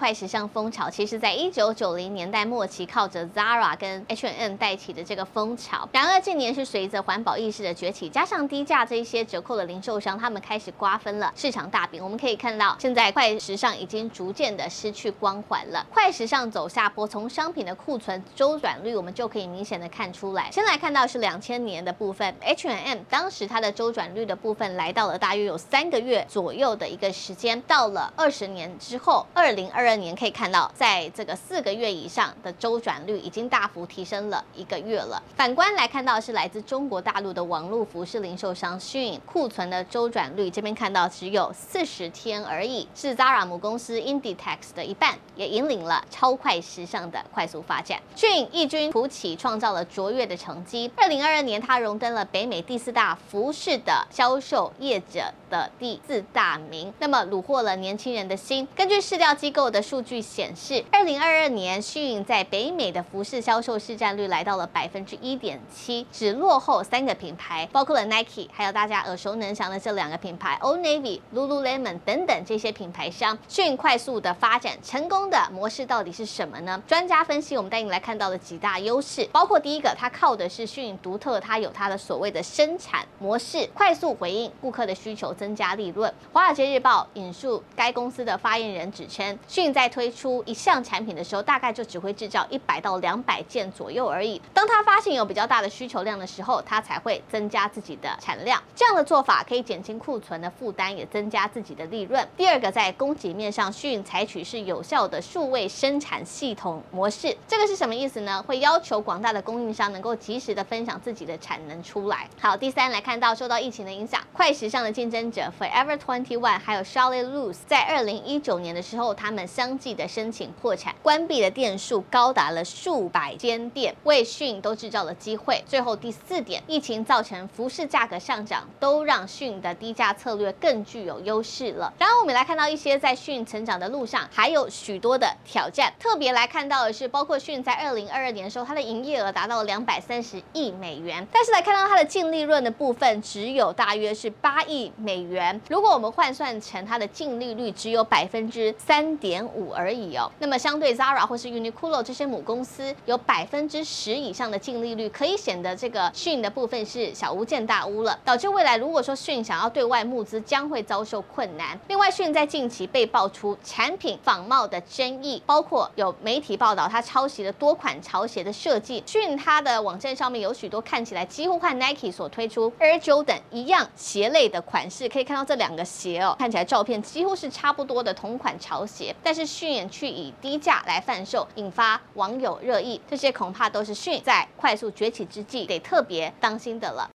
快时尚风潮，其实在一九九零年代末期，靠着 Zara 跟 H&M 带起的这个风潮。然而近年是随着环保意识的崛起，加上低价这一些折扣的零售商，他们开始瓜分了市场大饼。我们可以看到，现在快时尚已经逐渐的失去光环了。快时尚走下坡，从商品的库存周转率，我们就可以明显的看出来。先来看到是两千年的部分，H&M 当时它的周转率的部分来到了大约有三个月左右的一个时间。到了二十年之后，二零二二年可以看到，在这个四个月以上的周转率已经大幅提升了一个月了。反观来看到是来自中国大陆的网络服饰零售商迅库存的周转率，这边看到只有四十天而已，是 Zara 母公司 Inditex 的一半，也引领了超快时尚的快速发展。SHEIN 异军突起，创造了卓越的成绩。二零二二年，它荣登了北美第四大服饰的销售业者的第四大名，那么虏获了年轻人的心。根据市调机构的数据。显示，二零二二年迅影在北美的服饰销售市占率来到了百分之一点七，只落后三个品牌，包括了 Nike，还有大家耳熟能详的这两个品牌 Old Navy、Lululemon 等等这些品牌商。SHEIN 快速的发展成功的模式到底是什么呢？专家分析，我们带你来看到了几大优势，包括第一个，它靠的是 SHEIN 独特，它有它的所谓的生产模式，快速回应顾客的需求，增加利润。华尔街日报引述该公司的发言人指称迅在推出一项产品的时候，大概就只会制造一百到两百件左右而已。当他发现有比较大的需求量的时候，他才会增加自己的产量。这样的做法可以减轻库存的负担，也增加自己的利润。第二个，在供给面上迅采取是有效的数位生产系统模式。这个是什么意思呢？会要求广大的供应商能够及时的分享自己的产能出来。好，第三来看到受到疫情的影响，快时尚的竞争者 Forever 21还有 Charlotte Russe 在二零一九年的时候，他们相继的申请。破产关闭的店数高达了数百间店，为迅都制造了机会。最后第四点，疫情造成服饰价格上涨，都让迅的低价策略更具有优势了。然后我们来看到一些在迅成长的路上还有许多的挑战。特别来看到的是，包括迅在二零二二年的时候，它的营业额达到了两百三十亿美元，但是来看到它的净利润的部分只有大约是八亿美元。如果我们换算成它的净利率，只有百分之三点五而已哦。那么相对 Zara 或是 Uniqlo 这些母公司有百分之十以上的净利率，可以显得这个 shin 的部分是小巫见大巫了，导致未来如果说 shin 想要对外募资，将会遭受困难。另外 shin 在近期被爆出产品仿冒的争议，包括有媒体报道它抄袭了多款潮鞋的设计。shin 它的网站上面有许多看起来几乎和 Nike 所推出 Air Jordan 一样鞋类的款式，可以看到这两个鞋哦，看起来照片几乎是差不多的同款潮鞋，但是是迅去以低价来贩售，引发网友热议。这些恐怕都是迅在快速崛起之际得特别当心的了。